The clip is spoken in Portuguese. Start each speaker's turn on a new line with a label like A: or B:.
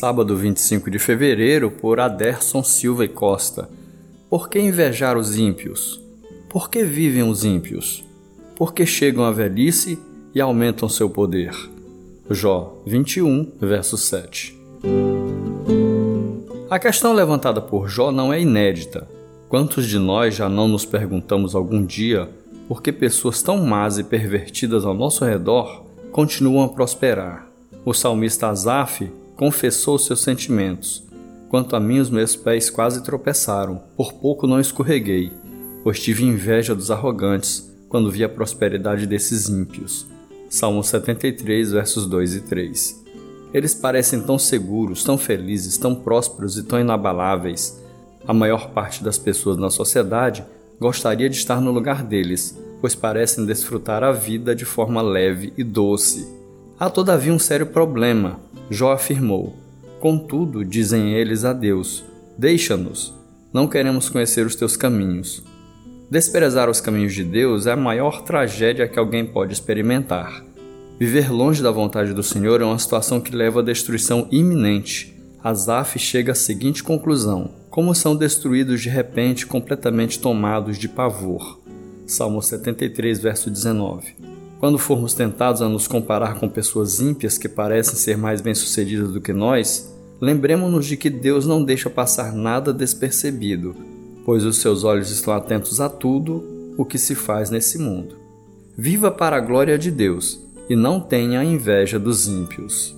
A: Sábado 25 de fevereiro, por Aderson Silva e Costa. Por que invejar os ímpios? Por que vivem os ímpios? Por que chegam à velhice e aumentam seu poder? Jó 21, verso 7. A questão levantada por Jó não é inédita. Quantos de nós já não nos perguntamos algum dia por que pessoas tão más e pervertidas ao nosso redor continuam a prosperar? O salmista Asaf confessou seus sentimentos. Quanto a mim, os meus pés quase tropeçaram, por pouco não escorreguei, pois tive inveja dos arrogantes quando vi a prosperidade desses ímpios. Salmo 73, versos 2 e 3. Eles parecem tão seguros, tão felizes, tão prósperos e tão inabaláveis. A maior parte das pessoas na sociedade gostaria de estar no lugar deles, pois parecem desfrutar a vida de forma leve e doce. Há todavia um sério problema, Jó afirmou. Contudo, dizem eles a Deus: Deixa-nos, não queremos conhecer os teus caminhos. Desprezar os caminhos de Deus é a maior tragédia que alguém pode experimentar. Viver longe da vontade do Senhor é uma situação que leva à destruição iminente. Asaf chega à seguinte conclusão: como são destruídos de repente, completamente tomados de pavor. Salmo 73, verso 19. Quando formos tentados a nos comparar com pessoas ímpias que parecem ser mais bem-sucedidas do que nós, lembremos-nos de que Deus não deixa passar nada despercebido, pois os seus olhos estão atentos a tudo o que se faz nesse mundo. Viva para a glória de Deus e não tenha inveja dos ímpios.